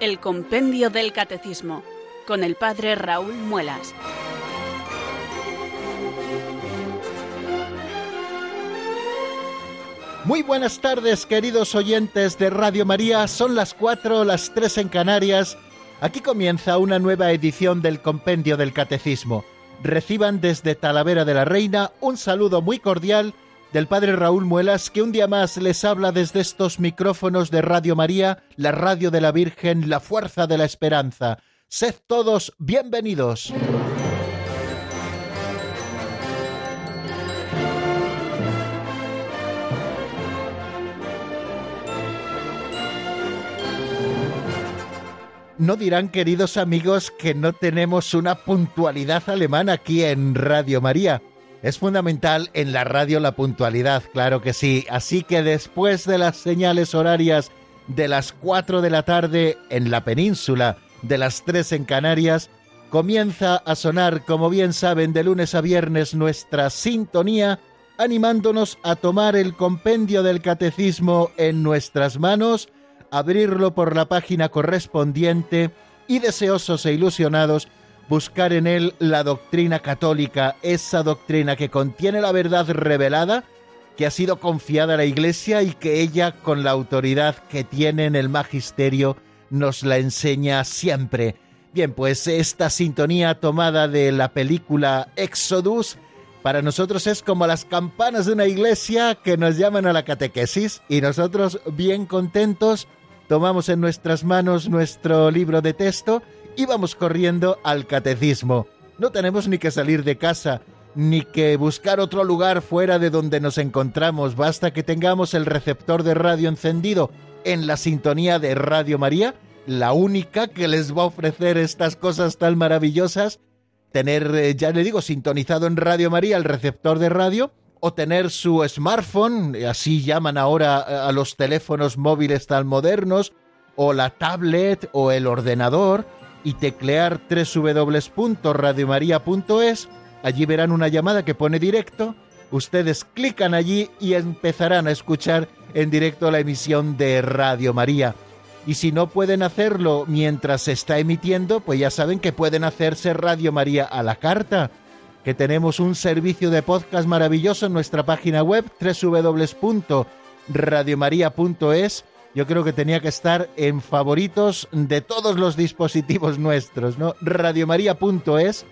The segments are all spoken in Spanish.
El Compendio del Catecismo, con el Padre Raúl Muelas. Muy buenas tardes, queridos oyentes de Radio María. Son las cuatro, las tres en Canarias. Aquí comienza una nueva edición del Compendio del Catecismo. Reciban desde Talavera de la Reina un saludo muy cordial del Padre Raúl Muelas, que un día más les habla desde estos micrófonos de Radio María, la radio de la Virgen, la fuerza de la esperanza. Sed todos bienvenidos. No dirán, queridos amigos, que no tenemos una puntualidad alemana aquí en Radio María. Es fundamental en la radio la puntualidad, claro que sí. Así que después de las señales horarias de las 4 de la tarde en la península, de las 3 en Canarias, comienza a sonar, como bien saben, de lunes a viernes nuestra sintonía, animándonos a tomar el compendio del catecismo en nuestras manos, abrirlo por la página correspondiente y deseosos e ilusionados buscar en él la doctrina católica, esa doctrina que contiene la verdad revelada, que ha sido confiada a la Iglesia y que ella, con la autoridad que tiene en el magisterio, nos la enseña siempre. Bien, pues esta sintonía tomada de la película Exodus, para nosotros es como las campanas de una iglesia que nos llaman a la catequesis y nosotros bien contentos tomamos en nuestras manos nuestro libro de texto y vamos corriendo al catecismo. No tenemos ni que salir de casa, ni que buscar otro lugar fuera de donde nos encontramos. Basta que tengamos el receptor de radio encendido en la sintonía de Radio María, la única que les va a ofrecer estas cosas tan maravillosas. Tener, eh, ya le digo, sintonizado en Radio María el receptor de radio, o tener su smartphone, así llaman ahora eh, a los teléfonos móviles tan modernos, o la tablet o el ordenador, y teclear www.radiomaria.es. Allí verán una llamada que pone directo. Ustedes clican allí y empezarán a escuchar en directo la emisión de Radio María. Y si no pueden hacerlo mientras se está emitiendo, pues ya saben que pueden hacerse Radio María a la carta, que tenemos un servicio de podcast maravilloso en nuestra página web www.radiomaria.es yo creo que tenía que estar en favoritos de todos los dispositivos nuestros, ¿no? Radiomaria.es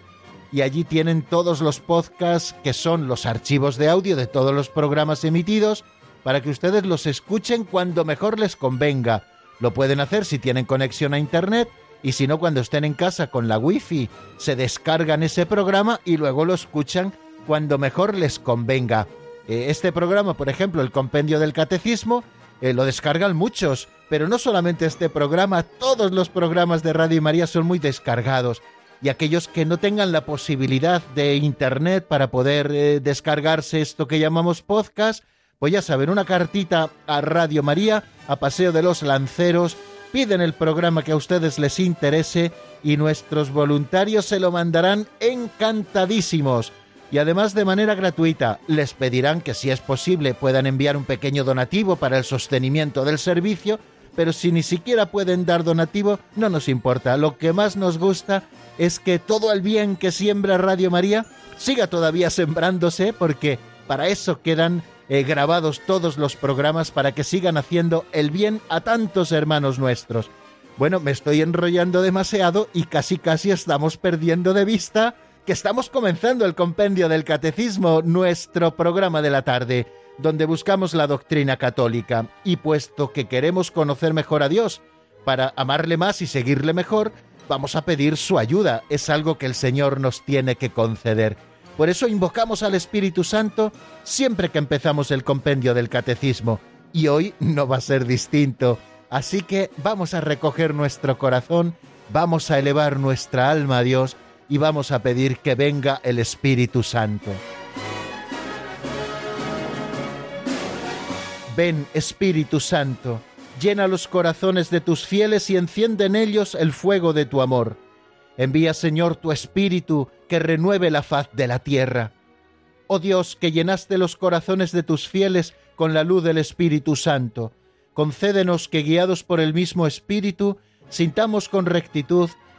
y allí tienen todos los podcasts que son los archivos de audio de todos los programas emitidos para que ustedes los escuchen cuando mejor les convenga. Lo pueden hacer si tienen conexión a internet y si no cuando estén en casa con la wifi se descargan ese programa y luego lo escuchan cuando mejor les convenga. Eh, este programa, por ejemplo, el compendio del catecismo, eh, lo descargan muchos, pero no solamente este programa, todos los programas de Radio María son muy descargados. Y aquellos que no tengan la posibilidad de Internet para poder eh, descargarse esto que llamamos podcast, pues ya saben, una cartita a Radio María, a Paseo de los Lanceros, piden el programa que a ustedes les interese y nuestros voluntarios se lo mandarán encantadísimos y además de manera gratuita les pedirán que si es posible puedan enviar un pequeño donativo para el sostenimiento del servicio, pero si ni siquiera pueden dar donativo, no nos importa. Lo que más nos gusta es que todo el bien que siembra Radio María siga todavía sembrándose porque para eso quedan eh, grabados todos los programas para que sigan haciendo el bien a tantos hermanos nuestros. Bueno, me estoy enrollando demasiado y casi casi estamos perdiendo de vista que estamos comenzando el compendio del Catecismo, nuestro programa de la tarde, donde buscamos la doctrina católica. Y puesto que queremos conocer mejor a Dios, para amarle más y seguirle mejor, vamos a pedir su ayuda. Es algo que el Señor nos tiene que conceder. Por eso invocamos al Espíritu Santo siempre que empezamos el compendio del Catecismo. Y hoy no va a ser distinto. Así que vamos a recoger nuestro corazón, vamos a elevar nuestra alma a Dios, y vamos a pedir que venga el Espíritu Santo. Ven, Espíritu Santo, llena los corazones de tus fieles y enciende en ellos el fuego de tu amor. Envía, Señor, tu Espíritu que renueve la faz de la tierra. Oh Dios, que llenaste los corazones de tus fieles con la luz del Espíritu Santo, concédenos que, guiados por el mismo Espíritu, sintamos con rectitud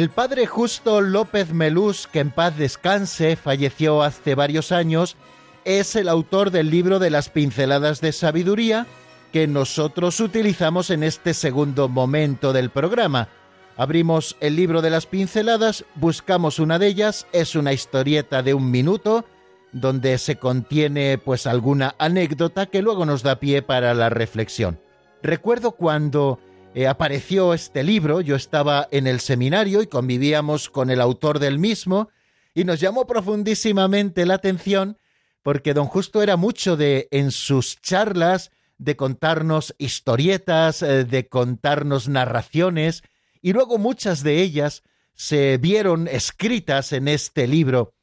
El padre Justo López Melús, que en paz descanse, falleció hace varios años, es el autor del libro de las pinceladas de sabiduría que nosotros utilizamos en este segundo momento del programa. Abrimos el libro de las pinceladas, buscamos una de ellas, es una historieta de un minuto, donde se contiene pues alguna anécdota que luego nos da pie para la reflexión. Recuerdo cuando eh, apareció este libro, yo estaba en el seminario y convivíamos con el autor del mismo, y nos llamó profundísimamente la atención porque don Justo era mucho de, en sus charlas, de contarnos historietas, eh, de contarnos narraciones, y luego muchas de ellas se vieron escritas en este libro.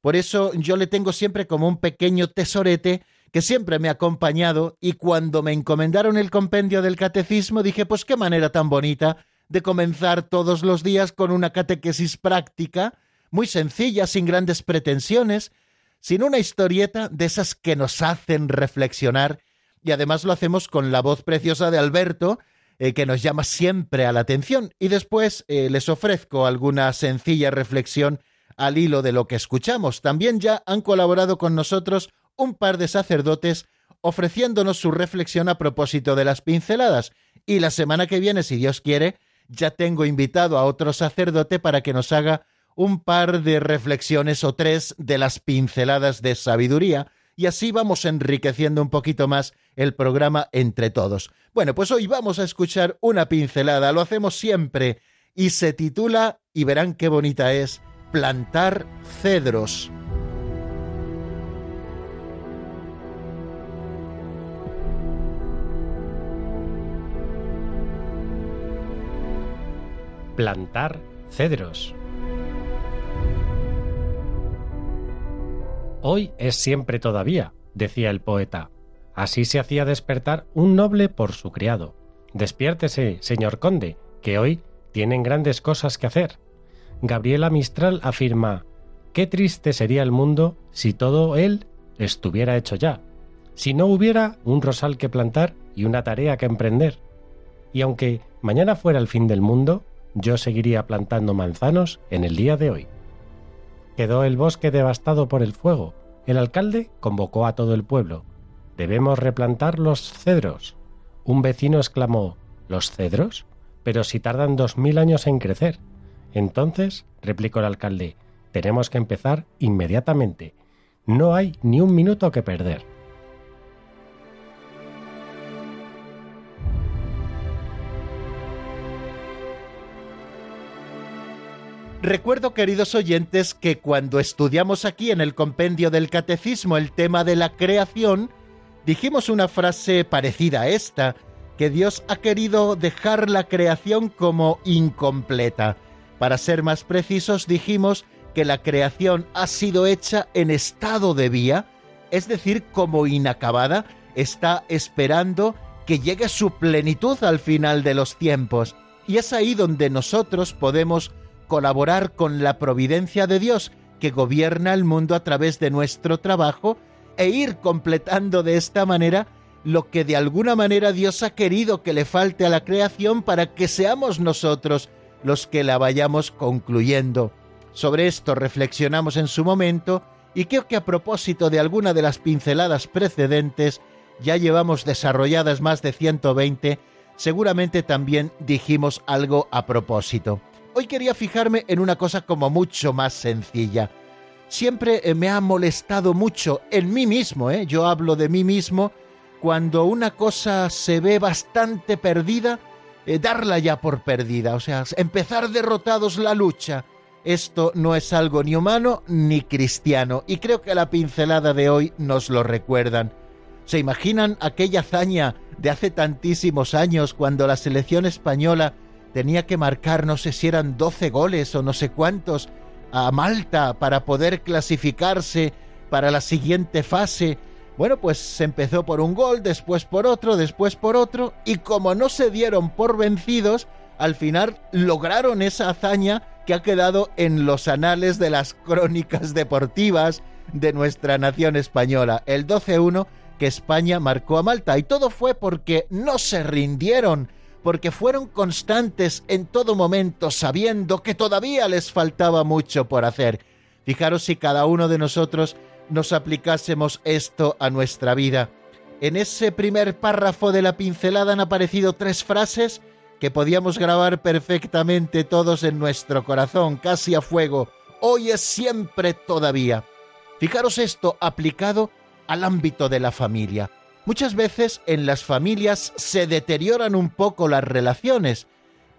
Por eso yo le tengo siempre como un pequeño tesorete que siempre me ha acompañado y cuando me encomendaron el compendio del catecismo dije, pues qué manera tan bonita de comenzar todos los días con una catequesis práctica, muy sencilla, sin grandes pretensiones, sin una historieta de esas que nos hacen reflexionar y además lo hacemos con la voz preciosa de Alberto, eh, que nos llama siempre a la atención y después eh, les ofrezco alguna sencilla reflexión al hilo de lo que escuchamos. También ya han colaborado con nosotros un par de sacerdotes ofreciéndonos su reflexión a propósito de las pinceladas. Y la semana que viene, si Dios quiere, ya tengo invitado a otro sacerdote para que nos haga un par de reflexiones o tres de las pinceladas de sabiduría, y así vamos enriqueciendo un poquito más el programa entre todos. Bueno, pues hoy vamos a escuchar una pincelada, lo hacemos siempre, y se titula, y verán qué bonita es, Plantar cedros. Plantar cedros. Hoy es siempre todavía, decía el poeta. Así se hacía despertar un noble por su criado. Despiértese, señor conde, que hoy tienen grandes cosas que hacer. Gabriela Mistral afirma, qué triste sería el mundo si todo él estuviera hecho ya, si no hubiera un rosal que plantar y una tarea que emprender. Y aunque mañana fuera el fin del mundo, yo seguiría plantando manzanos en el día de hoy. Quedó el bosque devastado por el fuego. El alcalde convocó a todo el pueblo. Debemos replantar los cedros. Un vecino exclamó ¿Los cedros? Pero si tardan dos mil años en crecer. Entonces, replicó el alcalde, tenemos que empezar inmediatamente. No hay ni un minuto que perder. Recuerdo, queridos oyentes, que cuando estudiamos aquí en el compendio del Catecismo el tema de la creación, dijimos una frase parecida a esta, que Dios ha querido dejar la creación como incompleta. Para ser más precisos, dijimos que la creación ha sido hecha en estado de vía, es decir, como inacabada, está esperando que llegue su plenitud al final de los tiempos. Y es ahí donde nosotros podemos colaborar con la providencia de Dios que gobierna el mundo a través de nuestro trabajo e ir completando de esta manera lo que de alguna manera Dios ha querido que le falte a la creación para que seamos nosotros los que la vayamos concluyendo. Sobre esto reflexionamos en su momento y creo que a propósito de alguna de las pinceladas precedentes, ya llevamos desarrolladas más de 120, seguramente también dijimos algo a propósito. Hoy quería fijarme en una cosa como mucho más sencilla. Siempre eh, me ha molestado mucho en mí mismo, ¿eh? yo hablo de mí mismo, cuando una cosa se ve bastante perdida, eh, darla ya por perdida, o sea, empezar derrotados la lucha. Esto no es algo ni humano ni cristiano, y creo que la pincelada de hoy nos lo recuerdan. ¿Se imaginan aquella hazaña de hace tantísimos años cuando la selección española tenía que marcar no sé si eran 12 goles o no sé cuántos a Malta para poder clasificarse para la siguiente fase. Bueno, pues se empezó por un gol, después por otro, después por otro, y como no se dieron por vencidos, al final lograron esa hazaña que ha quedado en los anales de las crónicas deportivas de nuestra nación española, el 12-1 que España marcó a Malta. Y todo fue porque no se rindieron, porque fueron constantes en todo momento, sabiendo que todavía les faltaba mucho por hacer. Fijaros si cada uno de nosotros nos aplicásemos esto a nuestra vida. En ese primer párrafo de la pincelada han aparecido tres frases que podíamos grabar perfectamente todos en nuestro corazón, casi a fuego. Hoy es siempre todavía. Fijaros esto aplicado al ámbito de la familia. Muchas veces en las familias se deterioran un poco las relaciones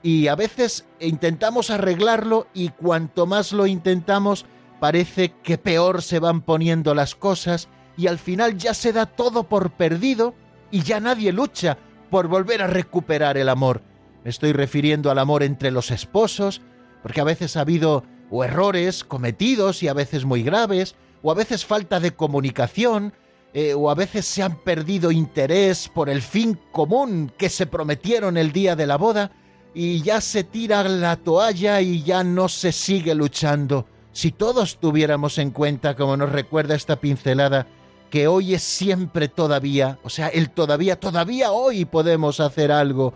y a veces intentamos arreglarlo y cuanto más lo intentamos parece que peor se van poniendo las cosas y al final ya se da todo por perdido y ya nadie lucha por volver a recuperar el amor. Me estoy refiriendo al amor entre los esposos, porque a veces ha habido o errores cometidos y a veces muy graves, o a veces falta de comunicación, eh, o a veces se han perdido interés por el fin común que se prometieron el día de la boda, y ya se tira la toalla y ya no se sigue luchando. Si todos tuviéramos en cuenta, como nos recuerda esta pincelada, que hoy es siempre todavía, o sea, el todavía, todavía hoy podemos hacer algo,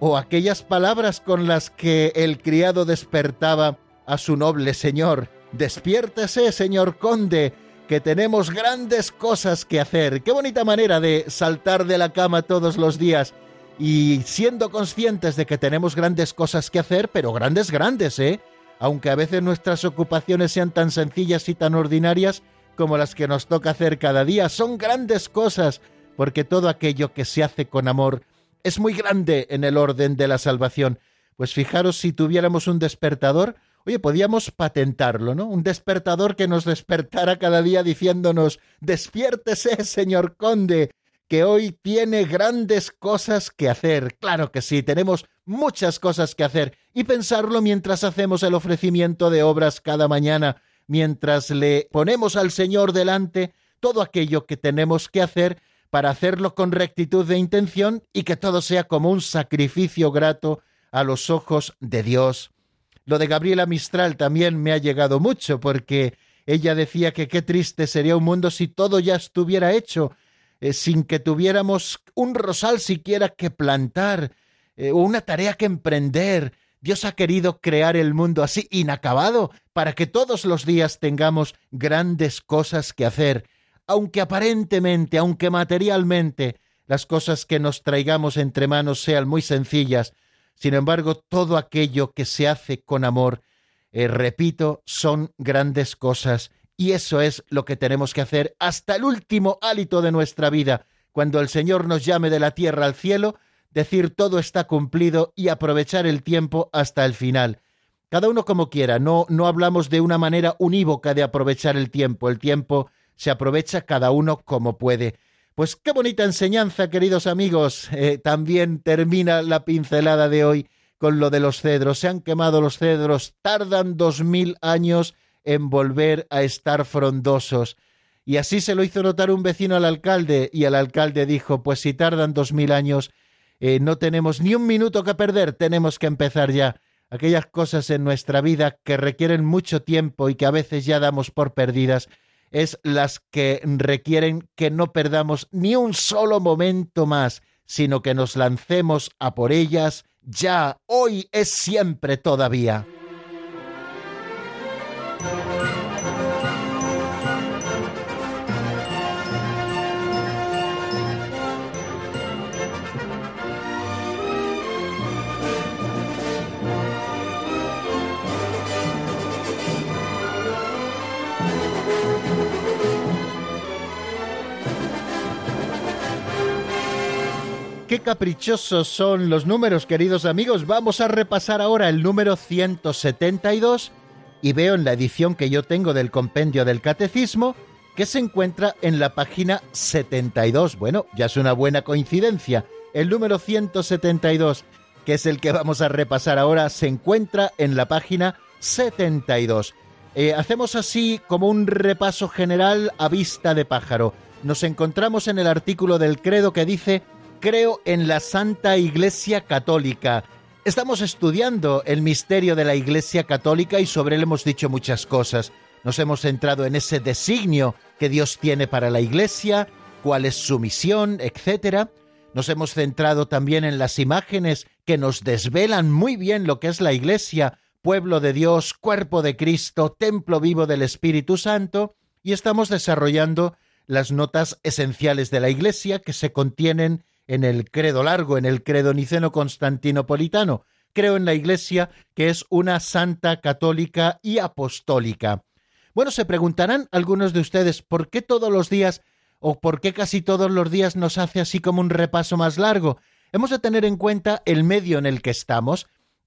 o aquellas palabras con las que el criado despertaba a su noble señor. Despiértese, señor conde, que tenemos grandes cosas que hacer. Qué bonita manera de saltar de la cama todos los días y siendo conscientes de que tenemos grandes cosas que hacer, pero grandes, grandes, ¿eh? Aunque a veces nuestras ocupaciones sean tan sencillas y tan ordinarias como las que nos toca hacer cada día, son grandes cosas, porque todo aquello que se hace con amor es muy grande en el orden de la salvación. Pues fijaros si tuviéramos un despertador, oye, podíamos patentarlo, ¿no? Un despertador que nos despertara cada día diciéndonos, despiértese, señor conde, que hoy tiene grandes cosas que hacer. Claro que sí, tenemos muchas cosas que hacer y pensarlo mientras hacemos el ofrecimiento de obras cada mañana, mientras le ponemos al Señor delante todo aquello que tenemos que hacer para hacerlo con rectitud de intención y que todo sea como un sacrificio grato a los ojos de Dios. Lo de Gabriela Mistral también me ha llegado mucho porque ella decía que qué triste sería un mundo si todo ya estuviera hecho, eh, sin que tuviéramos un rosal siquiera que plantar, eh, o una tarea que emprender. Dios ha querido crear el mundo así inacabado para que todos los días tengamos grandes cosas que hacer aunque aparentemente, aunque materialmente, las cosas que nos traigamos entre manos sean muy sencillas, sin embargo, todo aquello que se hace con amor, eh, repito, son grandes cosas, y eso es lo que tenemos que hacer hasta el último hálito de nuestra vida, cuando el Señor nos llame de la tierra al cielo, decir todo está cumplido y aprovechar el tiempo hasta el final. Cada uno como quiera, no, no hablamos de una manera unívoca de aprovechar el tiempo. El tiempo se aprovecha cada uno como puede. Pues qué bonita enseñanza, queridos amigos. Eh, también termina la pincelada de hoy con lo de los cedros. Se han quemado los cedros, tardan dos mil años en volver a estar frondosos. Y así se lo hizo notar un vecino al alcalde, y el alcalde dijo, pues si tardan dos mil años, eh, no tenemos ni un minuto que perder, tenemos que empezar ya. Aquellas cosas en nuestra vida que requieren mucho tiempo y que a veces ya damos por perdidas, es las que requieren que no perdamos ni un solo momento más, sino que nos lancemos a por ellas ya, hoy es siempre todavía. Qué caprichosos son los números, queridos amigos. Vamos a repasar ahora el número 172 y veo en la edición que yo tengo del compendio del catecismo que se encuentra en la página 72. Bueno, ya es una buena coincidencia. El número 172. que es el que vamos a repasar ahora, se encuentra en la página 72. Eh, hacemos así como un repaso general a vista de pájaro. Nos encontramos en el artículo del credo que dice, creo en la Santa Iglesia Católica. Estamos estudiando el misterio de la Iglesia Católica y sobre él hemos dicho muchas cosas. Nos hemos centrado en ese designio que Dios tiene para la Iglesia, cuál es su misión, etc. Nos hemos centrado también en las imágenes que nos desvelan muy bien lo que es la Iglesia, pueblo de Dios, cuerpo de Cristo, templo vivo del Espíritu Santo, y estamos desarrollando las notas esenciales de la Iglesia que se contienen en el credo largo, en el credo niceno constantinopolitano. Creo en la Iglesia que es una santa católica y apostólica. Bueno, se preguntarán algunos de ustedes por qué todos los días o por qué casi todos los días nos hace así como un repaso más largo. Hemos de tener en cuenta el medio en el que estamos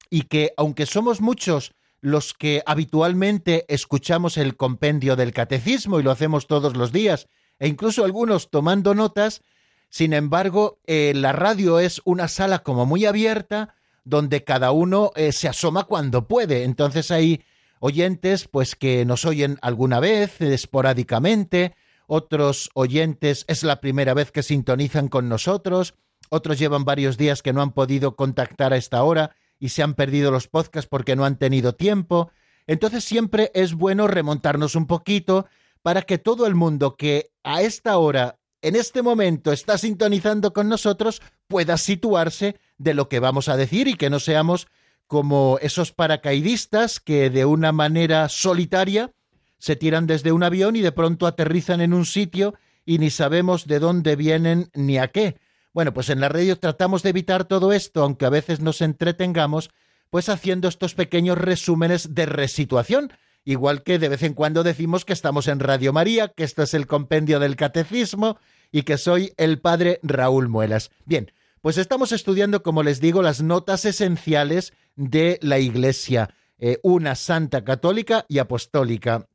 y que aunque somos muchos los que habitualmente escuchamos el compendio del catecismo y lo hacemos todos los días, e incluso algunos tomando notas, sin embargo, eh, la radio es una sala como muy abierta, donde cada uno eh, se asoma cuando puede. Entonces hay oyentes pues que nos oyen alguna vez, esporádicamente, otros oyentes es la primera vez que sintonizan con nosotros, otros llevan varios días que no han podido contactar a esta hora y se han perdido los podcasts porque no han tenido tiempo. Entonces siempre es bueno remontarnos un poquito para que todo el mundo que a esta hora, en este momento, está sintonizando con nosotros, pueda situarse de lo que vamos a decir y que no seamos como esos paracaidistas que de una manera solitaria se tiran desde un avión y de pronto aterrizan en un sitio y ni sabemos de dónde vienen ni a qué. Bueno, pues en la radio tratamos de evitar todo esto, aunque a veces nos entretengamos, pues haciendo estos pequeños resúmenes de resituación, igual que de vez en cuando decimos que estamos en Radio María, que esto es el compendio del catecismo y que soy el padre Raúl Muelas. Bien, pues estamos estudiando, como les digo, las notas esenciales de la Iglesia, eh, una santa católica y apostólica.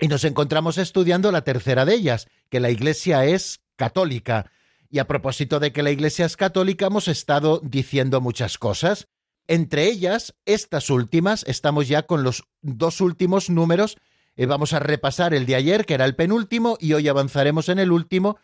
Y nos encontramos estudiando la tercera de ellas, que la Iglesia es católica. Y a propósito de que la Iglesia es católica, hemos estado diciendo muchas cosas. Entre ellas, estas últimas, estamos ya con los dos últimos números. Eh, vamos a repasar el de ayer, que era el penúltimo, y hoy avanzaremos en el último.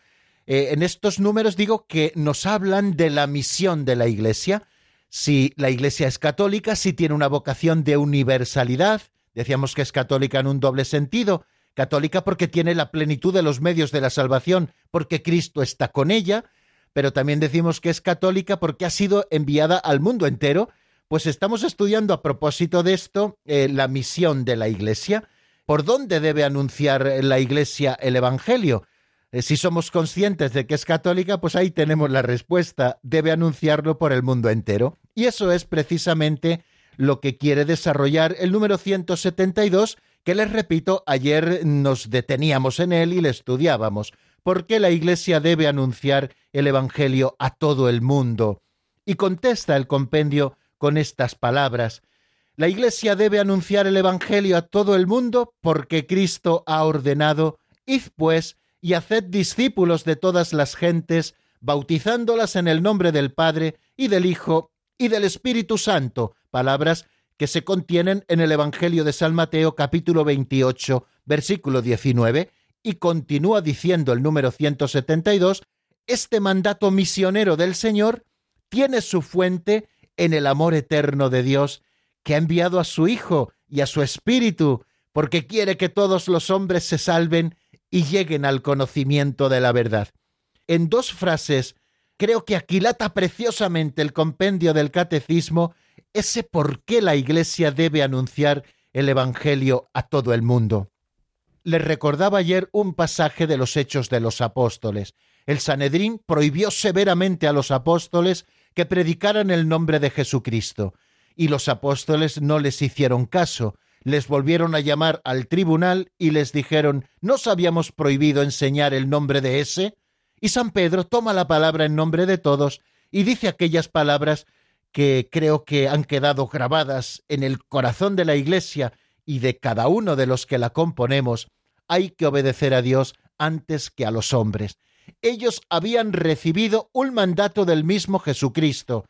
Eh, en estos números digo que nos hablan de la misión de la Iglesia. Si la Iglesia es católica, si tiene una vocación de universalidad, decíamos que es católica en un doble sentido, católica porque tiene la plenitud de los medios de la salvación, porque Cristo está con ella, pero también decimos que es católica porque ha sido enviada al mundo entero, pues estamos estudiando a propósito de esto eh, la misión de la Iglesia. ¿Por dónde debe anunciar la Iglesia el Evangelio? Eh, si somos conscientes de que es católica, pues ahí tenemos la respuesta. Debe anunciarlo por el mundo entero. Y eso es precisamente lo que quiere desarrollar el número 172 que les repito, ayer nos deteníamos en él y le estudiábamos. ¿Por qué la Iglesia debe anunciar el Evangelio a todo el mundo? Y contesta el compendio con estas palabras. La Iglesia debe anunciar el Evangelio a todo el mundo porque Cristo ha ordenado, id pues y haced discípulos de todas las gentes, bautizándolas en el nombre del Padre y del Hijo y del Espíritu Santo, palabras que se contienen en el Evangelio de San Mateo capítulo 28, versículo 19, y continúa diciendo el número 172, este mandato misionero del Señor tiene su fuente en el amor eterno de Dios, que ha enviado a su Hijo y a su Espíritu, porque quiere que todos los hombres se salven y lleguen al conocimiento de la verdad. En dos frases, creo que aquilata preciosamente el compendio del catecismo ese por qué la Iglesia debe anunciar el Evangelio a todo el mundo. Les recordaba ayer un pasaje de los Hechos de los Apóstoles. El Sanedrín prohibió severamente a los apóstoles que predicaran el nombre de Jesucristo, y los apóstoles no les hicieron caso, les volvieron a llamar al tribunal y les dijeron ¿No habíamos prohibido enseñar el nombre de ese? Y San Pedro toma la palabra en nombre de todos y dice aquellas palabras que creo que han quedado grabadas en el corazón de la Iglesia y de cada uno de los que la componemos, hay que obedecer a Dios antes que a los hombres. Ellos habían recibido un mandato del mismo Jesucristo.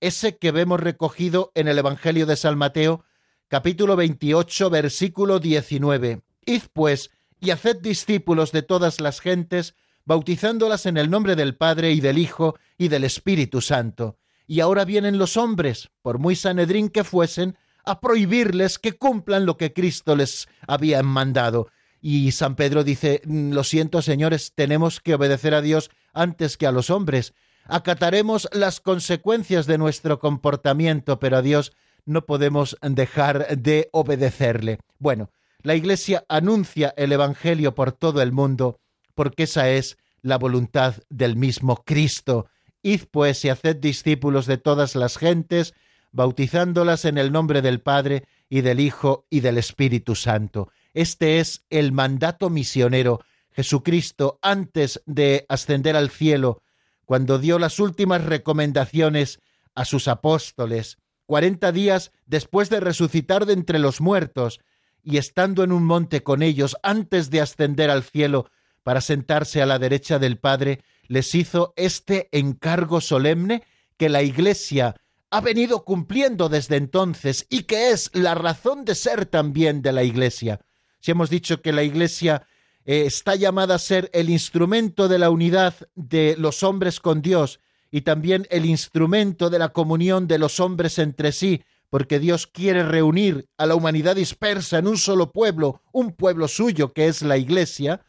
ese que vemos recogido en el Evangelio de San Mateo, capítulo 28, versículo 19. Id pues y haced discípulos de todas las gentes, bautizándolas en el nombre del Padre y del Hijo y del Espíritu Santo. Y ahora vienen los hombres, por muy sanedrín que fuesen, a prohibirles que cumplan lo que Cristo les había mandado. Y San Pedro dice, mm, lo siento señores, tenemos que obedecer a Dios antes que a los hombres. Acataremos las consecuencias de nuestro comportamiento, pero a Dios no podemos dejar de obedecerle. Bueno, la Iglesia anuncia el Evangelio por todo el mundo, porque esa es la voluntad del mismo Cristo. Id pues y haced discípulos de todas las gentes, bautizándolas en el nombre del Padre y del Hijo y del Espíritu Santo. Este es el mandato misionero. Jesucristo, antes de ascender al cielo, cuando dio las últimas recomendaciones a sus apóstoles, cuarenta días después de resucitar de entre los muertos, y estando en un monte con ellos antes de ascender al cielo para sentarse a la derecha del Padre, les hizo este encargo solemne que la Iglesia ha venido cumpliendo desde entonces y que es la razón de ser también de la Iglesia. Si hemos dicho que la Iglesia eh, está llamada a ser el instrumento de la unidad de los hombres con Dios y también el instrumento de la comunión de los hombres entre sí, porque Dios quiere reunir a la humanidad dispersa en un solo pueblo, un pueblo suyo que es la Iglesia,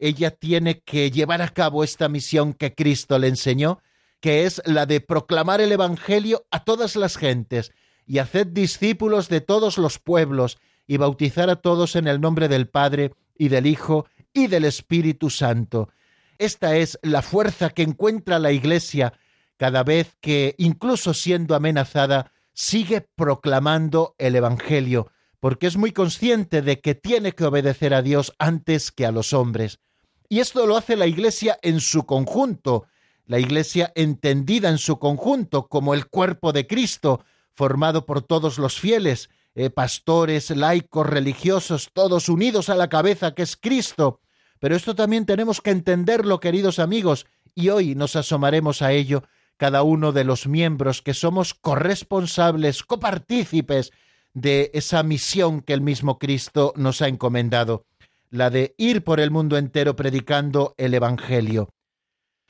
ella tiene que llevar a cabo esta misión que Cristo le enseñó que es la de proclamar el Evangelio a todas las gentes y hacer discípulos de todos los pueblos y bautizar a todos en el nombre del Padre y del Hijo y del Espíritu Santo. Esta es la fuerza que encuentra la Iglesia cada vez que, incluso siendo amenazada, sigue proclamando el Evangelio, porque es muy consciente de que tiene que obedecer a Dios antes que a los hombres. Y esto lo hace la Iglesia en su conjunto, la Iglesia entendida en su conjunto como el cuerpo de Cristo, formado por todos los fieles, eh, pastores, laicos, religiosos, todos unidos a la cabeza que es Cristo. Pero esto también tenemos que entenderlo, queridos amigos, y hoy nos asomaremos a ello, cada uno de los miembros que somos corresponsables, copartícipes de esa misión que el mismo Cristo nos ha encomendado, la de ir por el mundo entero predicando el Evangelio.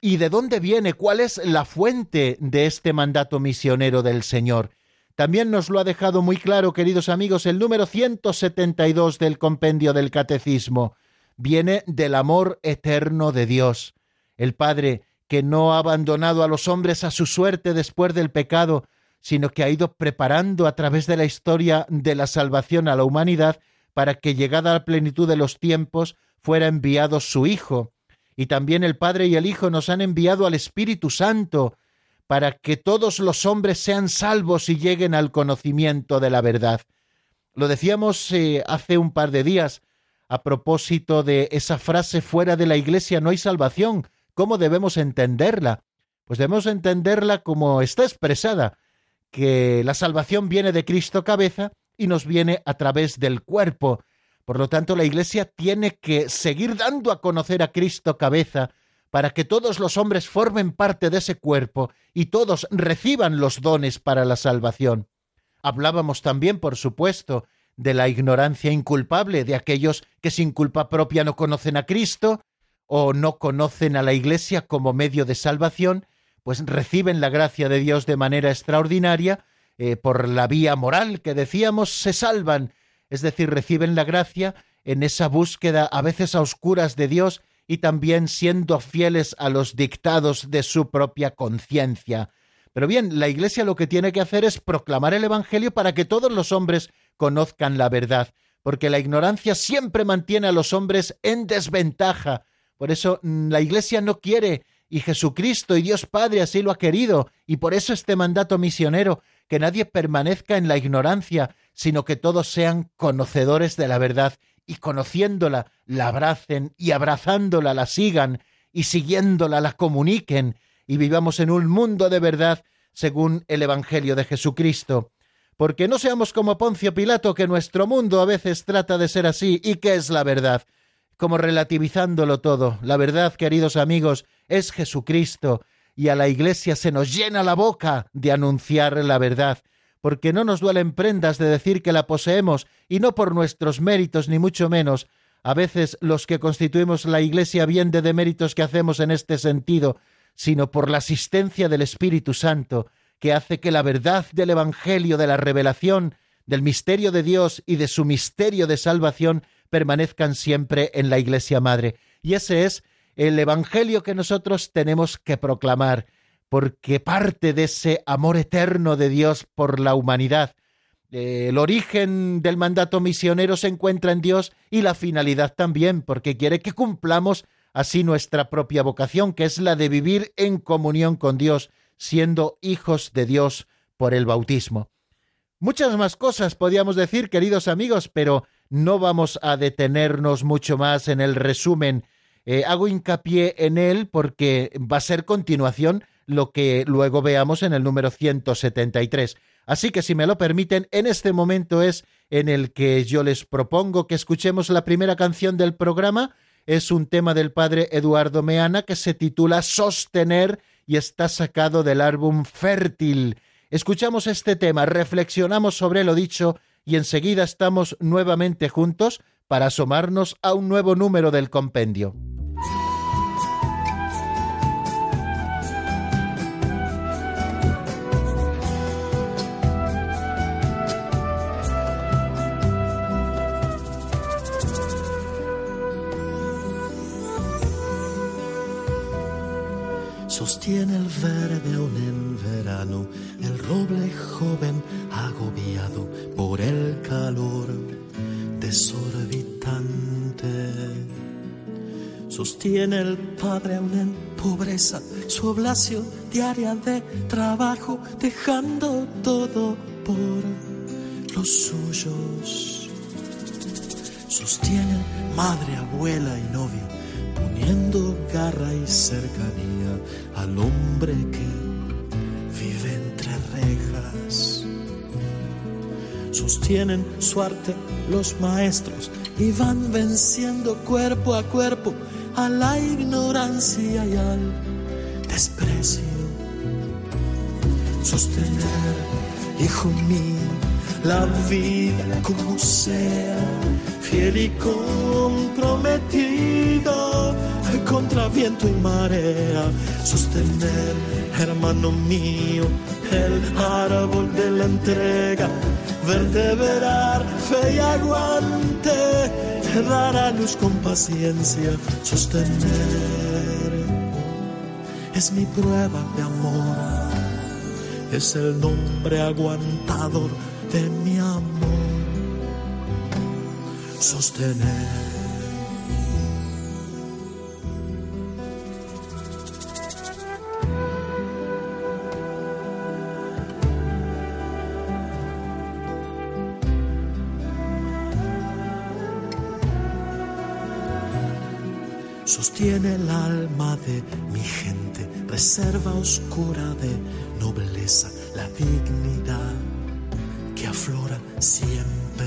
¿Y de dónde viene? ¿Cuál es la fuente de este mandato misionero del Señor? También nos lo ha dejado muy claro, queridos amigos, el número 172 del compendio del Catecismo. Viene del amor eterno de Dios. El Padre, que no ha abandonado a los hombres a su suerte después del pecado, sino que ha ido preparando a través de la historia de la salvación a la humanidad para que, llegada a la plenitud de los tiempos, fuera enviado su Hijo, y también el Padre y el Hijo nos han enviado al Espíritu Santo para que todos los hombres sean salvos y lleguen al conocimiento de la verdad. Lo decíamos eh, hace un par de días a propósito de esa frase fuera de la iglesia no hay salvación. ¿Cómo debemos entenderla? Pues debemos entenderla como está expresada, que la salvación viene de Cristo cabeza y nos viene a través del cuerpo, por lo tanto, la Iglesia tiene que seguir dando a conocer a Cristo cabeza para que todos los hombres formen parte de ese cuerpo y todos reciban los dones para la salvación. Hablábamos también, por supuesto, de la ignorancia inculpable de aquellos que sin culpa propia no conocen a Cristo o no conocen a la Iglesia como medio de salvación, pues reciben la gracia de Dios de manera extraordinaria, eh, por la vía moral que decíamos, se salvan es decir, reciben la gracia en esa búsqueda a veces a oscuras de Dios y también siendo fieles a los dictados de su propia conciencia. Pero bien, la Iglesia lo que tiene que hacer es proclamar el Evangelio para que todos los hombres conozcan la verdad, porque la ignorancia siempre mantiene a los hombres en desventaja. Por eso mm, la Iglesia no quiere, y Jesucristo y Dios Padre así lo ha querido, y por eso este mandato misionero, que nadie permanezca en la ignorancia, sino que todos sean conocedores de la verdad y conociéndola la abracen y abrazándola la sigan y siguiéndola la comuniquen y vivamos en un mundo de verdad según el Evangelio de Jesucristo. Porque no seamos como Poncio Pilato, que nuestro mundo a veces trata de ser así y que es la verdad, como relativizándolo todo. La verdad, queridos amigos, es Jesucristo, y a la Iglesia se nos llena la boca de anunciar la verdad, porque no nos duelen prendas de decir que la poseemos, y no por nuestros méritos ni mucho menos. A veces los que constituimos la Iglesia bien de deméritos que hacemos en este sentido, sino por la asistencia del Espíritu Santo, que hace que la verdad del Evangelio, de la revelación, del misterio de Dios y de su misterio de salvación permanezcan siempre en la Iglesia Madre. Y ese es el Evangelio que nosotros tenemos que proclamar, porque parte de ese amor eterno de Dios por la humanidad. El origen del mandato misionero se encuentra en Dios y la finalidad también, porque quiere que cumplamos así nuestra propia vocación, que es la de vivir en comunión con Dios, siendo hijos de Dios por el bautismo. Muchas más cosas podíamos decir, queridos amigos, pero no vamos a detenernos mucho más en el resumen. Eh, hago hincapié en él porque va a ser continuación lo que luego veamos en el número 173. Así que si me lo permiten, en este momento es en el que yo les propongo que escuchemos la primera canción del programa. Es un tema del padre Eduardo Meana que se titula Sostener y está sacado del álbum Fértil. Escuchamos este tema, reflexionamos sobre lo dicho y enseguida estamos nuevamente juntos para asomarnos a un nuevo número del compendio. Sostiene el verde aún en verano, el roble joven desorbitante. Sostiene el padre aún en pobreza su oblación diaria de trabajo, dejando todo por los suyos. Sostiene madre, abuela y novio, poniendo garra y cercanía al hombre que vive entre reglas. Sostienen su arte los maestros y van venciendo cuerpo a cuerpo a la ignorancia y al desprecio. Sostener, hijo mío, la vida como sea, fiel y comprometido contra viento y marea, sostener, hermano mío, el árbol de la entrega, vertebrar fe y aguante, dar a luz con paciencia, sostener, es mi prueba de amor, es el nombre aguantador de mi amor, sostener sostiene el alma de mi gente, reserva oscura de nobleza, la dignidad que aflora siempre.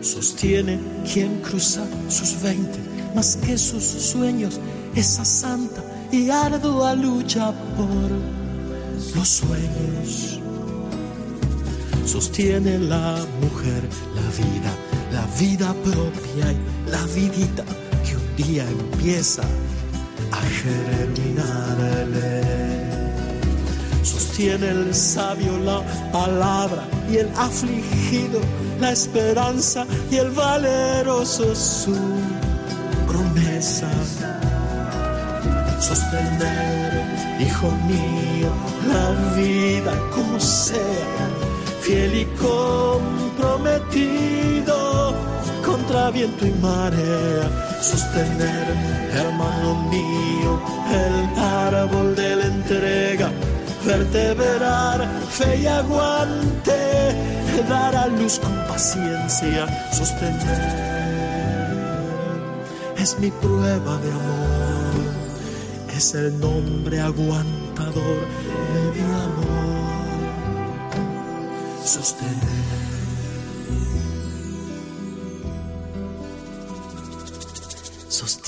Sostiene quien cruza sus veinte, más que sus sueños, esa santa y ardua lucha por los sueños. Sostiene la mujer, la vida, la vida propia y la vidita día empieza a germinarle. Sostiene el sabio la palabra y el afligido la esperanza y el valeroso su promesa. Sostener, hijo mío, la vida como sea, fiel y comprometido contra viento y marea sostener, hermano mío, el árbol de la entrega, vertebrar fe y aguante, dar a luz con paciencia, sostener. Es mi prueba de amor, es el nombre aguantador de mi amor, sostener.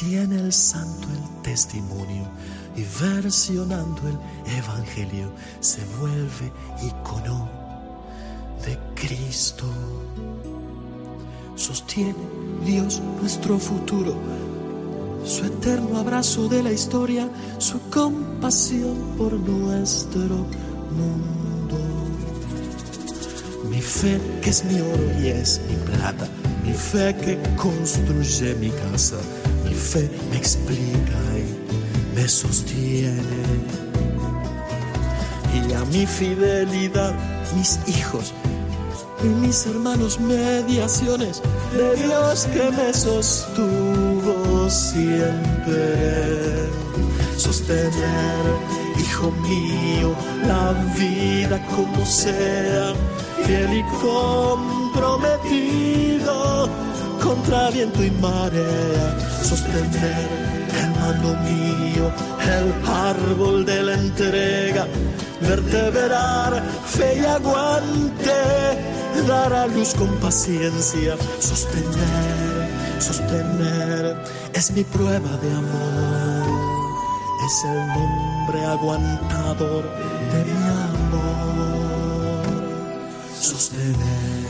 Sostiene el santo el testimonio y versionando el Evangelio se vuelve icono de Cristo. Sostiene Dios nuestro futuro, su eterno abrazo de la historia, su compasión por nuestro mundo. Mi fe que es mi oro y es mi plata, mi fe que construye mi casa, fe me explica y me sostiene. Y a mi fidelidad, mis hijos y mis hermanos mediaciones de Dios que me sostuvo siempre. Sostener, hijo mío, la vida como sea, fiel y comprometido contra viento y marea. Sostener, hermano mío, el árbol de la entrega, vertebrar fe y aguante dar a luz con paciencia, sostener, sostener, es mi prueba de amor, es el nombre aguantador de mi amor, sostener.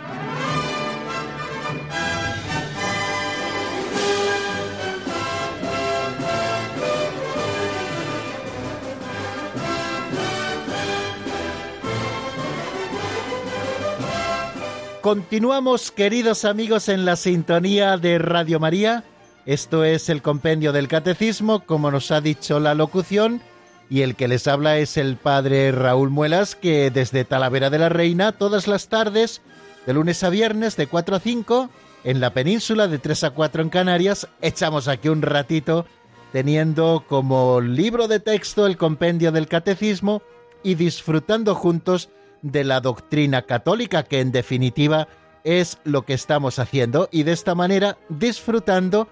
Continuamos, queridos amigos, en la sintonía de Radio María. Esto es el Compendio del Catecismo, como nos ha dicho la locución, y el que les habla es el padre Raúl Muelas, que desde Talavera de la Reina, todas las tardes, de lunes a viernes, de 4 a 5, en la península, de 3 a 4 en Canarias, echamos aquí un ratito teniendo como libro de texto el compendio del catecismo y disfrutando juntos de la doctrina católica, que en definitiva es lo que estamos haciendo, y de esta manera disfrutando,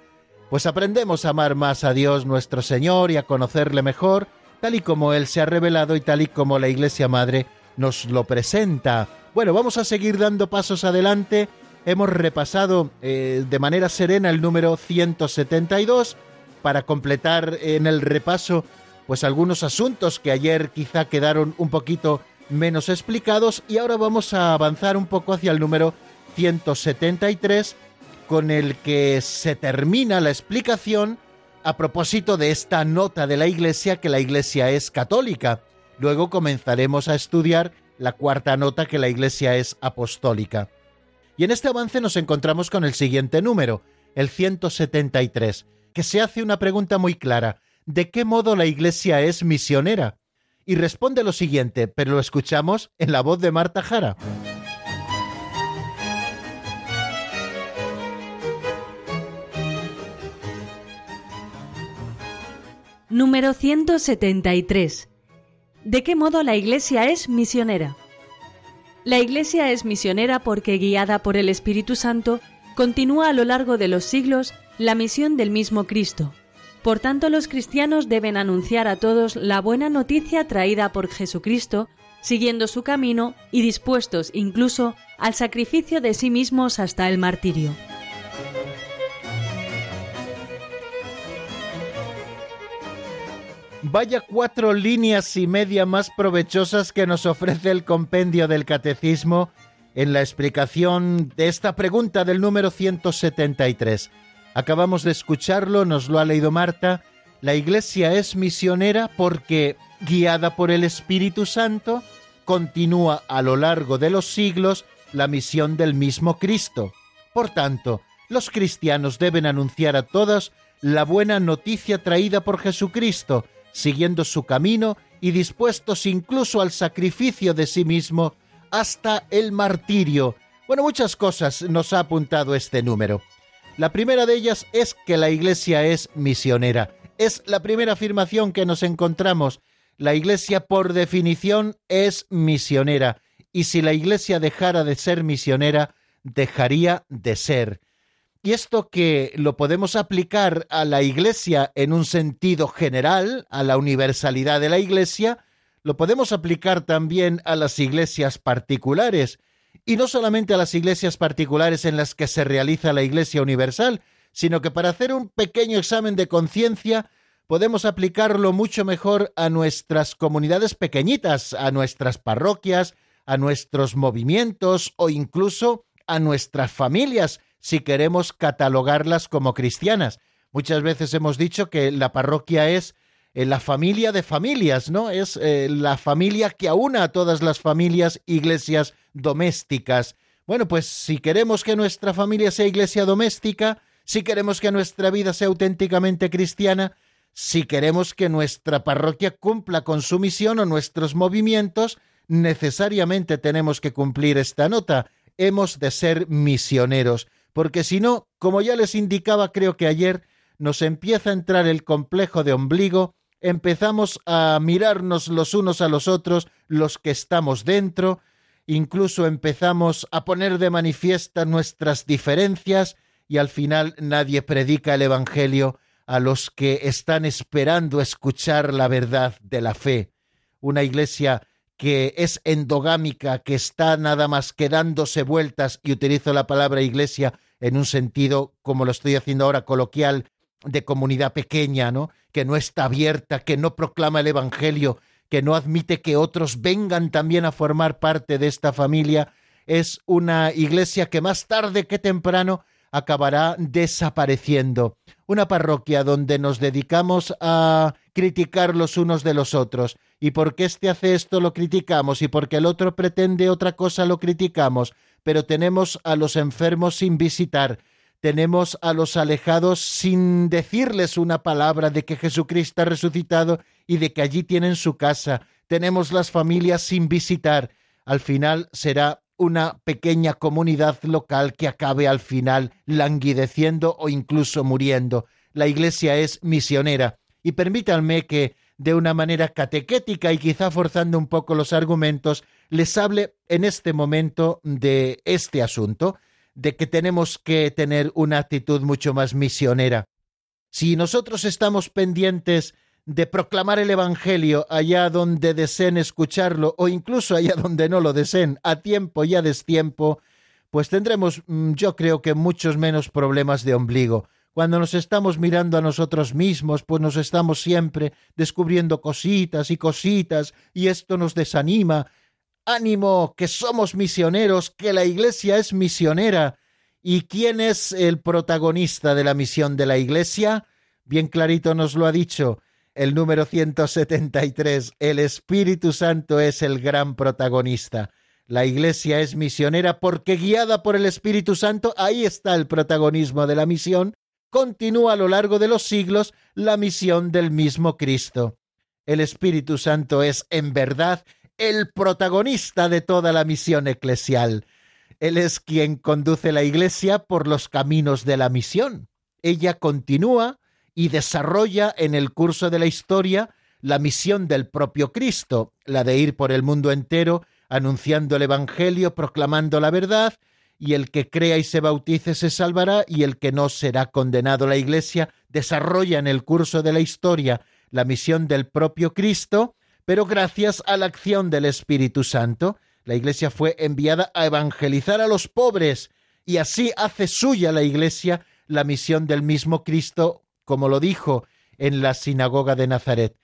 pues aprendemos a amar más a Dios nuestro Señor y a conocerle mejor, tal y como Él se ha revelado y tal y como la Iglesia Madre nos lo presenta. Bueno, vamos a seguir dando pasos adelante. Hemos repasado eh, de manera serena el número 172 para completar en el repaso pues algunos asuntos que ayer quizá quedaron un poquito menos explicados y ahora vamos a avanzar un poco hacia el número 173 con el que se termina la explicación a propósito de esta nota de la Iglesia que la Iglesia es católica. Luego comenzaremos a estudiar la cuarta nota que la Iglesia es apostólica. Y en este avance nos encontramos con el siguiente número, el 173, que se hace una pregunta muy clara. ¿De qué modo la Iglesia es misionera? Y responde lo siguiente, pero lo escuchamos en la voz de Marta Jara. Número 173. ¿De qué modo la Iglesia es misionera? La Iglesia es misionera porque, guiada por el Espíritu Santo, continúa a lo largo de los siglos la misión del mismo Cristo. Por tanto, los cristianos deben anunciar a todos la buena noticia traída por Jesucristo, siguiendo su camino y dispuestos incluso al sacrificio de sí mismos hasta el martirio. Vaya cuatro líneas y media más provechosas que nos ofrece el compendio del catecismo en la explicación de esta pregunta del número 173. Acabamos de escucharlo, nos lo ha leído Marta. La Iglesia es misionera porque, guiada por el Espíritu Santo, continúa a lo largo de los siglos la misión del mismo Cristo. Por tanto, los cristianos deben anunciar a todos la buena noticia traída por Jesucristo, siguiendo su camino y dispuestos incluso al sacrificio de sí mismo hasta el martirio. Bueno, muchas cosas nos ha apuntado este número. La primera de ellas es que la Iglesia es misionera. Es la primera afirmación que nos encontramos. La Iglesia, por definición, es misionera. y si la Iglesia dejara de ser misionera, dejaría de ser. Y esto que lo podemos aplicar a la Iglesia en un sentido general, a la universalidad de la Iglesia, lo podemos aplicar también a las iglesias particulares, y no solamente a las iglesias particulares en las que se realiza la Iglesia Universal, sino que para hacer un pequeño examen de conciencia podemos aplicarlo mucho mejor a nuestras comunidades pequeñitas, a nuestras parroquias, a nuestros movimientos o incluso a nuestras familias, si queremos catalogarlas como cristianas. Muchas veces hemos dicho que la parroquia es eh, la familia de familias, ¿no? Es eh, la familia que aúna a todas las familias iglesias domésticas. Bueno, pues si queremos que nuestra familia sea iglesia doméstica, si queremos que nuestra vida sea auténticamente cristiana, si queremos que nuestra parroquia cumpla con su misión o nuestros movimientos, necesariamente tenemos que cumplir esta nota. Hemos de ser misioneros, porque si no, como ya les indicaba creo que ayer, nos empieza a entrar el complejo de ombligo, empezamos a mirarnos los unos a los otros, los que estamos dentro, incluso empezamos a poner de manifiesta nuestras diferencias y al final nadie predica el Evangelio a los que están esperando escuchar la verdad de la fe. Una iglesia que es endogámica, que está nada más que dándose vueltas, y utilizo la palabra iglesia en un sentido, como lo estoy haciendo ahora, coloquial, de comunidad pequeña, ¿no? Que no está abierta, que no proclama el Evangelio, que no admite que otros vengan también a formar parte de esta familia, es una iglesia que más tarde que temprano acabará desapareciendo. Una parroquia donde nos dedicamos a criticar los unos de los otros. Y porque éste hace esto lo criticamos y porque el otro pretende otra cosa lo criticamos. Pero tenemos a los enfermos sin visitar. Tenemos a los alejados sin decirles una palabra de que Jesucristo ha resucitado y de que allí tienen su casa. Tenemos las familias sin visitar. Al final será una pequeña comunidad local que acabe al final languideciendo o incluso muriendo. La Iglesia es misionera. Y permítanme que, de una manera catequética y quizá forzando un poco los argumentos, les hable en este momento de este asunto, de que tenemos que tener una actitud mucho más misionera. Si nosotros estamos pendientes de proclamar el Evangelio allá donde deseen escucharlo o incluso allá donde no lo deseen, a tiempo y a destiempo, pues tendremos, mm, yo creo que muchos menos problemas de ombligo. Cuando nos estamos mirando a nosotros mismos, pues nos estamos siempre descubriendo cositas y cositas y esto nos desanima. Ánimo, que somos misioneros, que la Iglesia es misionera. ¿Y quién es el protagonista de la misión de la Iglesia? Bien clarito nos lo ha dicho el número 173, el Espíritu Santo es el gran protagonista. La Iglesia es misionera porque guiada por el Espíritu Santo, ahí está el protagonismo de la misión, continúa a lo largo de los siglos la misión del mismo Cristo. El Espíritu Santo es, en verdad, el protagonista de toda la misión eclesial. Él es quien conduce la Iglesia por los caminos de la misión. Ella continúa y desarrolla en el curso de la historia la misión del propio Cristo, la de ir por el mundo entero anunciando el Evangelio, proclamando la verdad, y el que crea y se bautice se salvará, y el que no será condenado. La Iglesia desarrolla en el curso de la historia la misión del propio Cristo, pero gracias a la acción del Espíritu Santo, la Iglesia fue enviada a evangelizar a los pobres, y así hace suya la Iglesia la misión del mismo Cristo como lo dijo en la sinagoga de Nazaret.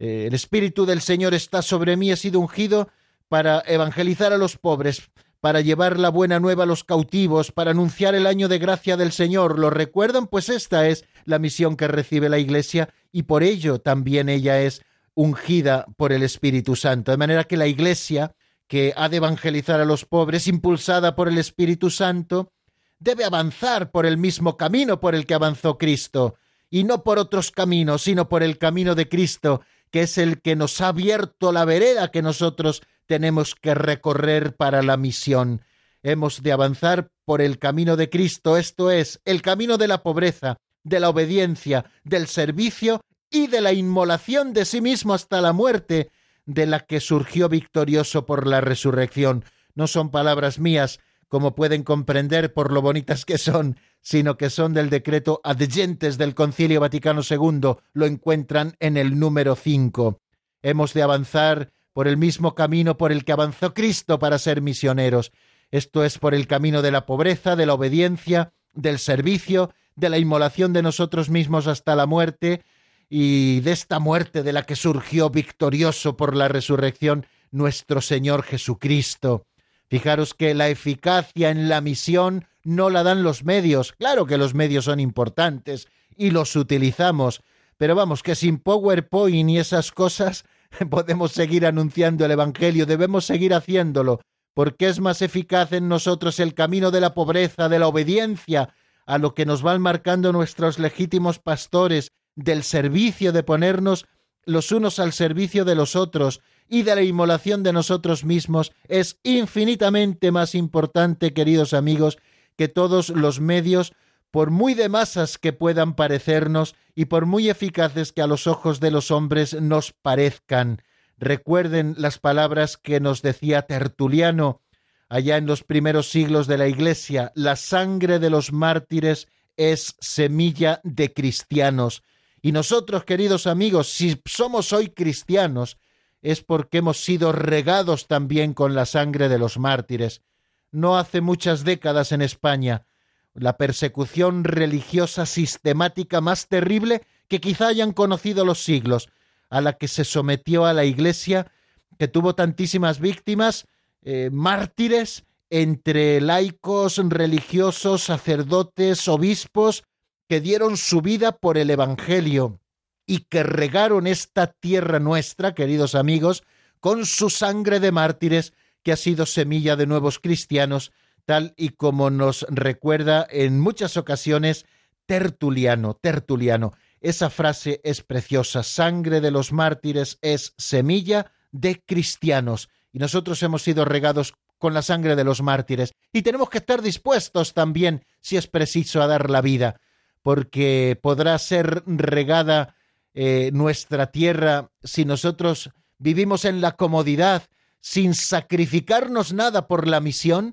Eh, el Espíritu del Señor está sobre mí, he sido ungido para evangelizar a los pobres, para llevar la buena nueva a los cautivos, para anunciar el año de gracia del Señor. ¿Lo recuerdan? Pues esta es la misión que recibe la Iglesia y por ello también ella es ungida por el Espíritu Santo. De manera que la Iglesia, que ha de evangelizar a los pobres, impulsada por el Espíritu Santo, debe avanzar por el mismo camino por el que avanzó Cristo y no por otros caminos, sino por el camino de Cristo, que es el que nos ha abierto la vereda que nosotros tenemos que recorrer para la misión. Hemos de avanzar por el camino de Cristo, esto es, el camino de la pobreza, de la obediencia, del servicio y de la inmolación de sí mismo hasta la muerte, de la que surgió victorioso por la resurrección. No son palabras mías, como pueden comprender por lo bonitas que son, sino que son del decreto adyentes del Concilio Vaticano II, lo encuentran en el número 5. Hemos de avanzar por el mismo camino por el que avanzó Cristo para ser misioneros. Esto es por el camino de la pobreza, de la obediencia, del servicio, de la inmolación de nosotros mismos hasta la muerte, y de esta muerte de la que surgió victorioso por la resurrección nuestro Señor Jesucristo. Fijaros que la eficacia en la misión no la dan los medios. Claro que los medios son importantes y los utilizamos, pero vamos, que sin PowerPoint y esas cosas podemos seguir anunciando el Evangelio, debemos seguir haciéndolo, porque es más eficaz en nosotros el camino de la pobreza, de la obediencia, a lo que nos van marcando nuestros legítimos pastores, del servicio, de ponernos los unos al servicio de los otros y de la inmolación de nosotros mismos, es infinitamente más importante, queridos amigos, que todos los medios, por muy de masas que puedan parecernos y por muy eficaces que a los ojos de los hombres nos parezcan. Recuerden las palabras que nos decía Tertuliano allá en los primeros siglos de la Iglesia, la sangre de los mártires es semilla de cristianos. Y nosotros, queridos amigos, si somos hoy cristianos, es porque hemos sido regados también con la sangre de los mártires. No hace muchas décadas en España, la persecución religiosa sistemática más terrible que quizá hayan conocido los siglos, a la que se sometió a la Iglesia, que tuvo tantísimas víctimas, eh, mártires entre laicos, religiosos, sacerdotes, obispos, que dieron su vida por el Evangelio y que regaron esta tierra nuestra, queridos amigos, con su sangre de mártires, que ha sido semilla de nuevos cristianos, tal y como nos recuerda en muchas ocasiones Tertuliano, Tertuliano. Esa frase es preciosa, sangre de los mártires es semilla de cristianos y nosotros hemos sido regados con la sangre de los mártires y tenemos que estar dispuestos también, si es preciso, a dar la vida, porque podrá ser regada eh, nuestra tierra si nosotros vivimos en la comodidad sin sacrificarnos nada por la misión,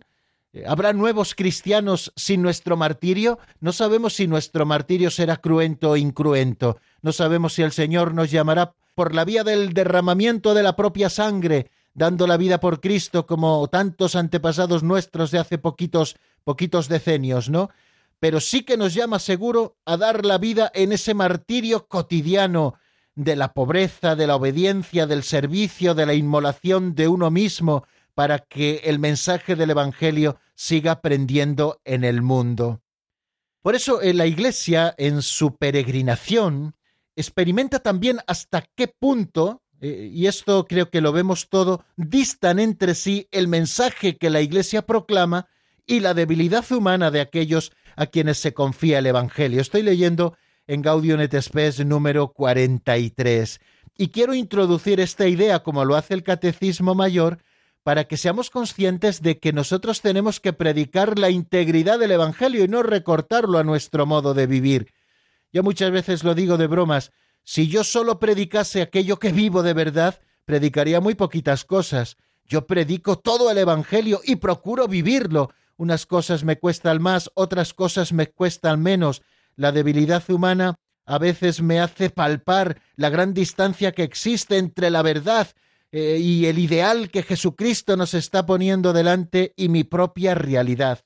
eh, ¿Habrá nuevos cristianos sin nuestro martirio? No sabemos si nuestro martirio será cruento o incruento. No sabemos si el Señor nos llamará por la vía del derramamiento de la propia sangre, dando la vida por Cristo como tantos antepasados nuestros de hace poquitos, poquitos decenios, ¿no? Pero sí que nos llama seguro a dar la vida en ese martirio cotidiano de la pobreza, de la obediencia, del servicio, de la inmolación de uno mismo, para que el mensaje del Evangelio siga prendiendo en el mundo. Por eso en la Iglesia, en su peregrinación, experimenta también hasta qué punto eh, y esto creo que lo vemos todo, distan entre sí el mensaje que la Iglesia proclama y la debilidad humana de aquellos a quienes se confía el Evangelio. Estoy leyendo en Gaudium et Spes número 43 y quiero introducir esta idea como lo hace el Catecismo Mayor para que seamos conscientes de que nosotros tenemos que predicar la integridad del Evangelio y no recortarlo a nuestro modo de vivir. Yo muchas veces lo digo de bromas, si yo solo predicase aquello que vivo de verdad, predicaría muy poquitas cosas. Yo predico todo el Evangelio y procuro vivirlo. Unas cosas me cuestan más, otras cosas me cuestan menos. La debilidad humana a veces me hace palpar la gran distancia que existe entre la verdad eh, y el ideal que Jesucristo nos está poniendo delante y mi propia realidad.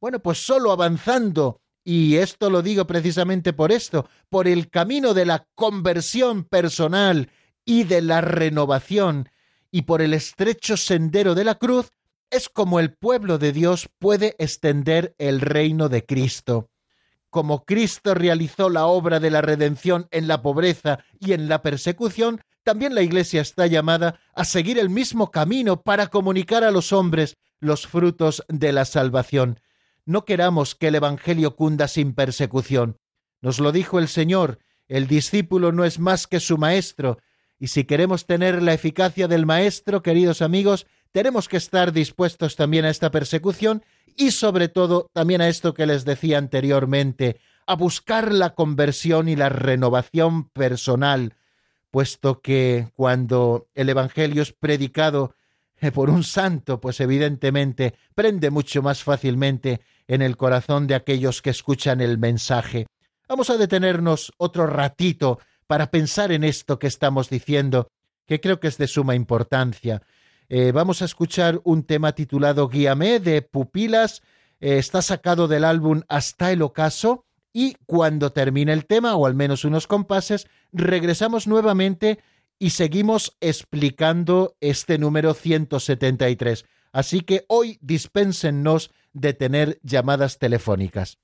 Bueno, pues solo avanzando y esto lo digo precisamente por esto, por el camino de la conversión personal y de la renovación, y por el estrecho sendero de la cruz, es como el pueblo de Dios puede extender el reino de Cristo. Como Cristo realizó la obra de la redención en la pobreza y en la persecución, también la Iglesia está llamada a seguir el mismo camino para comunicar a los hombres los frutos de la salvación no queramos que el Evangelio cunda sin persecución. Nos lo dijo el Señor, el discípulo no es más que su maestro, y si queremos tener la eficacia del maestro, queridos amigos, tenemos que estar dispuestos también a esta persecución y sobre todo también a esto que les decía anteriormente, a buscar la conversión y la renovación personal, puesto que cuando el Evangelio es predicado eh, por un santo, pues evidentemente prende mucho más fácilmente en el corazón de aquellos que escuchan el mensaje. Vamos a detenernos otro ratito para pensar en esto que estamos diciendo, que creo que es de suma importancia. Eh, vamos a escuchar un tema titulado Guíame de Pupilas, eh, está sacado del álbum Hasta el Ocaso, y cuando termine el tema, o al menos unos compases, regresamos nuevamente y seguimos explicando este número 173. Así que hoy dispénsennos de tener llamadas telefónicas.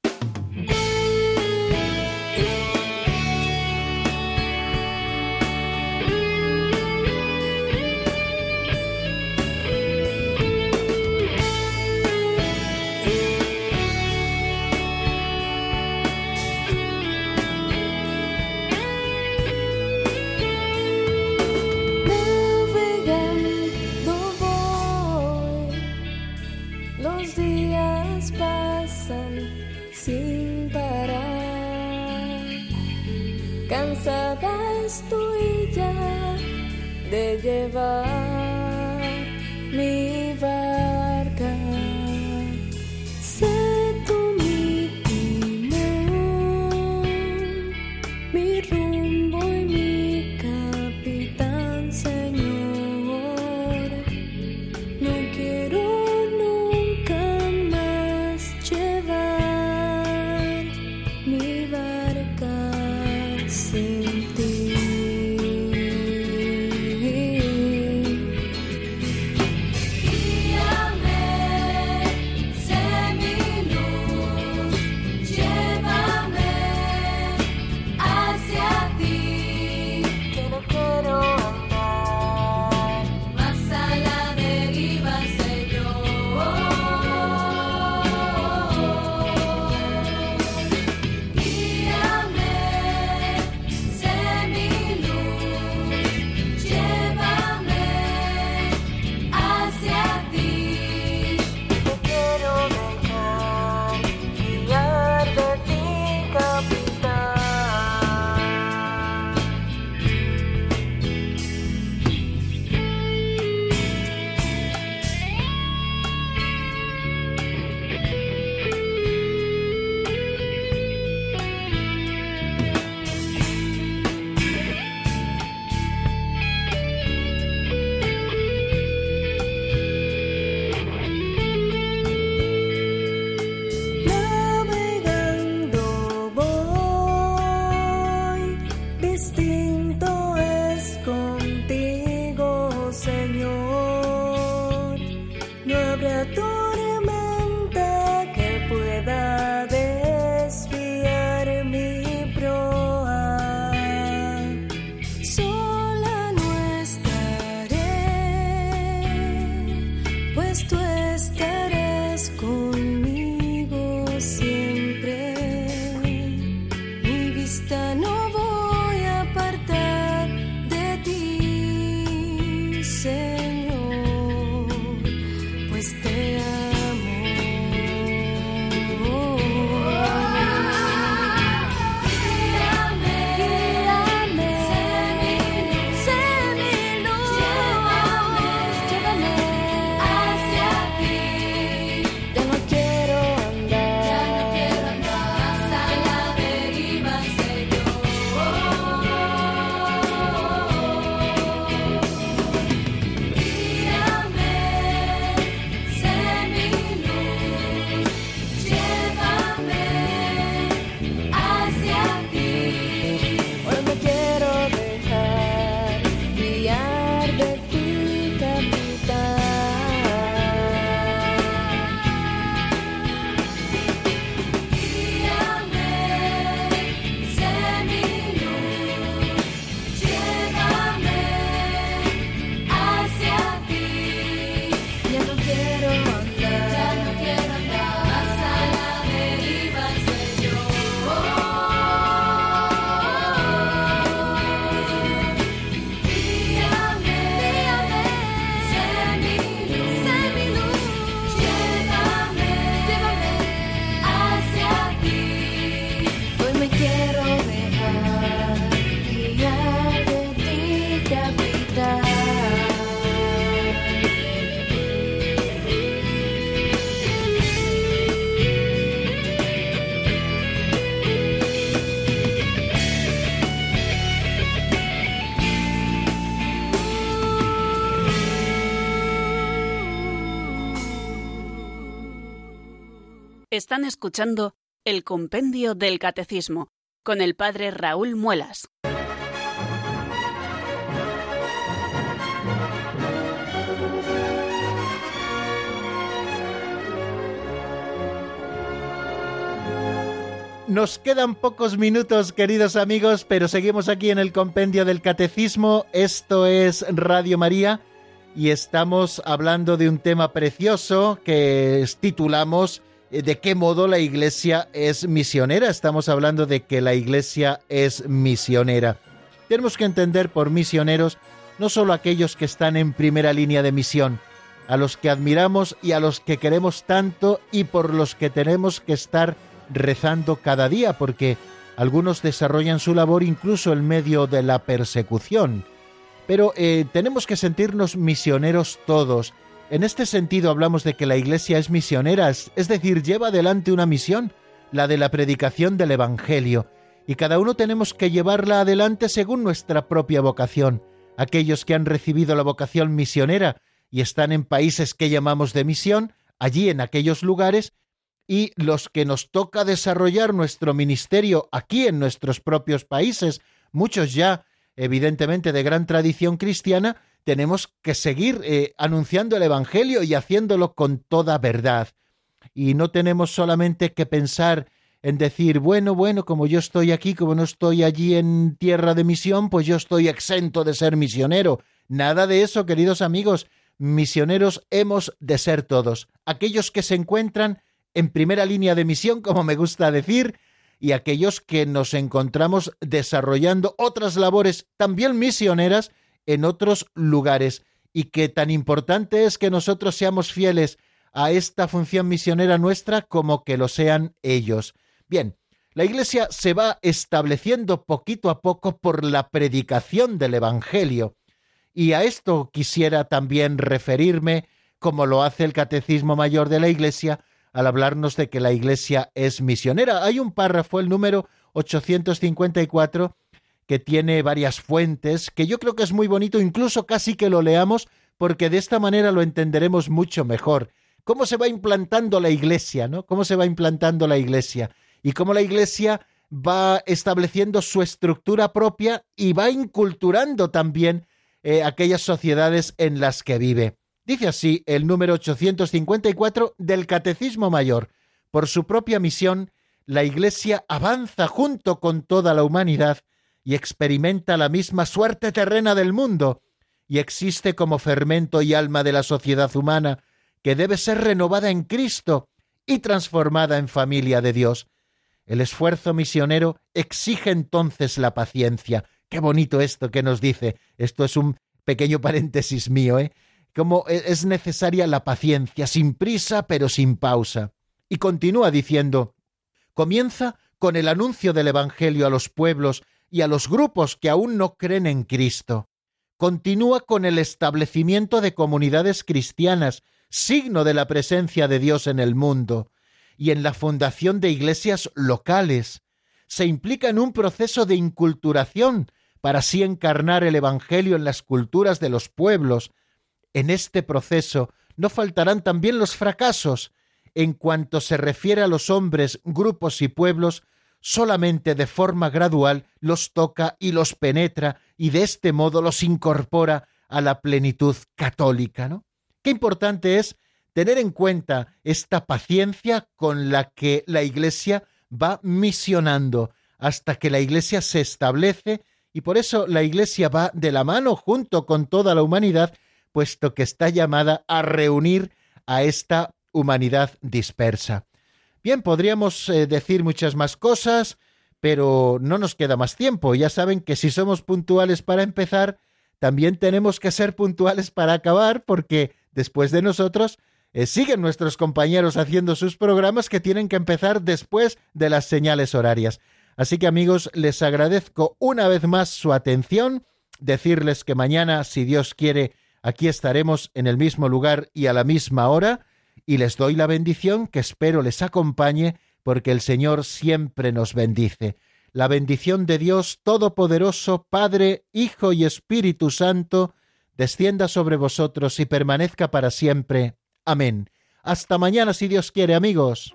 Están escuchando el Compendio del Catecismo con el Padre Raúl Muelas. Nos quedan pocos minutos, queridos amigos, pero seguimos aquí en el Compendio del Catecismo. Esto es Radio María y estamos hablando de un tema precioso que titulamos ¿De qué modo la Iglesia es misionera? Estamos hablando de que la Iglesia es misionera. Tenemos que entender por misioneros no solo aquellos que están en primera línea de misión, a los que admiramos y a los que queremos tanto y por los que tenemos que estar rezando cada día, porque algunos desarrollan su labor incluso en medio de la persecución. Pero eh, tenemos que sentirnos misioneros todos. En este sentido hablamos de que la Iglesia es misionera, es decir, lleva adelante una misión, la de la predicación del Evangelio, y cada uno tenemos que llevarla adelante según nuestra propia vocación. Aquellos que han recibido la vocación misionera y están en países que llamamos de misión, allí en aquellos lugares y los que nos toca desarrollar nuestro ministerio aquí en nuestros propios países, muchos ya evidentemente de gran tradición cristiana, tenemos que seguir eh, anunciando el Evangelio y haciéndolo con toda verdad. Y no tenemos solamente que pensar en decir, bueno, bueno, como yo estoy aquí, como no estoy allí en tierra de misión, pues yo estoy exento de ser misionero. Nada de eso, queridos amigos. Misioneros hemos de ser todos. Aquellos que se encuentran en primera línea de misión, como me gusta decir, y aquellos que nos encontramos desarrollando otras labores también misioneras en otros lugares, y que tan importante es que nosotros seamos fieles a esta función misionera nuestra como que lo sean ellos. Bien, la Iglesia se va estableciendo poquito a poco por la predicación del Evangelio, y a esto quisiera también referirme, como lo hace el Catecismo Mayor de la Iglesia, al hablarnos de que la Iglesia es misionera. Hay un párrafo, el número 854, que tiene varias fuentes, que yo creo que es muy bonito, incluso casi que lo leamos, porque de esta manera lo entenderemos mucho mejor. Cómo se va implantando la Iglesia, ¿no? Cómo se va implantando la Iglesia y cómo la Iglesia va estableciendo su estructura propia y va inculturando también eh, aquellas sociedades en las que vive. Dice así el número 854 del Catecismo Mayor. Por su propia misión, la Iglesia avanza junto con toda la humanidad y experimenta la misma suerte terrena del mundo, y existe como fermento y alma de la sociedad humana, que debe ser renovada en Cristo y transformada en familia de Dios. El esfuerzo misionero exige entonces la paciencia. Qué bonito esto que nos dice. Esto es un pequeño paréntesis mío, ¿eh? como e, es necesaria la paciencia, sin prisa pero sin pausa. Y continúa diciendo, comienza con el anuncio del Evangelio a los pueblos y a los grupos que aún no creen en Cristo. Continúa con el establecimiento de comunidades cristianas, signo de la presencia de Dios en el mundo, y en la fundación de iglesias locales. Se implica en un proceso de inculturación para así encarnar el Evangelio en las culturas de los pueblos, en este proceso no faltarán también los fracasos. En cuanto se refiere a los hombres, grupos y pueblos, solamente de forma gradual los toca y los penetra y de este modo los incorpora a la plenitud católica, ¿no? Qué importante es tener en cuenta esta paciencia con la que la Iglesia va misionando hasta que la Iglesia se establece y por eso la Iglesia va de la mano junto con toda la humanidad puesto que está llamada a reunir a esta humanidad dispersa. Bien, podríamos eh, decir muchas más cosas, pero no nos queda más tiempo. Ya saben que si somos puntuales para empezar, también tenemos que ser puntuales para acabar, porque después de nosotros eh, siguen nuestros compañeros haciendo sus programas que tienen que empezar después de las señales horarias. Así que amigos, les agradezco una vez más su atención, decirles que mañana, si Dios quiere, Aquí estaremos en el mismo lugar y a la misma hora, y les doy la bendición que espero les acompañe, porque el Señor siempre nos bendice. La bendición de Dios Todopoderoso, Padre, Hijo y Espíritu Santo, descienda sobre vosotros y permanezca para siempre. Amén. Hasta mañana si Dios quiere, amigos.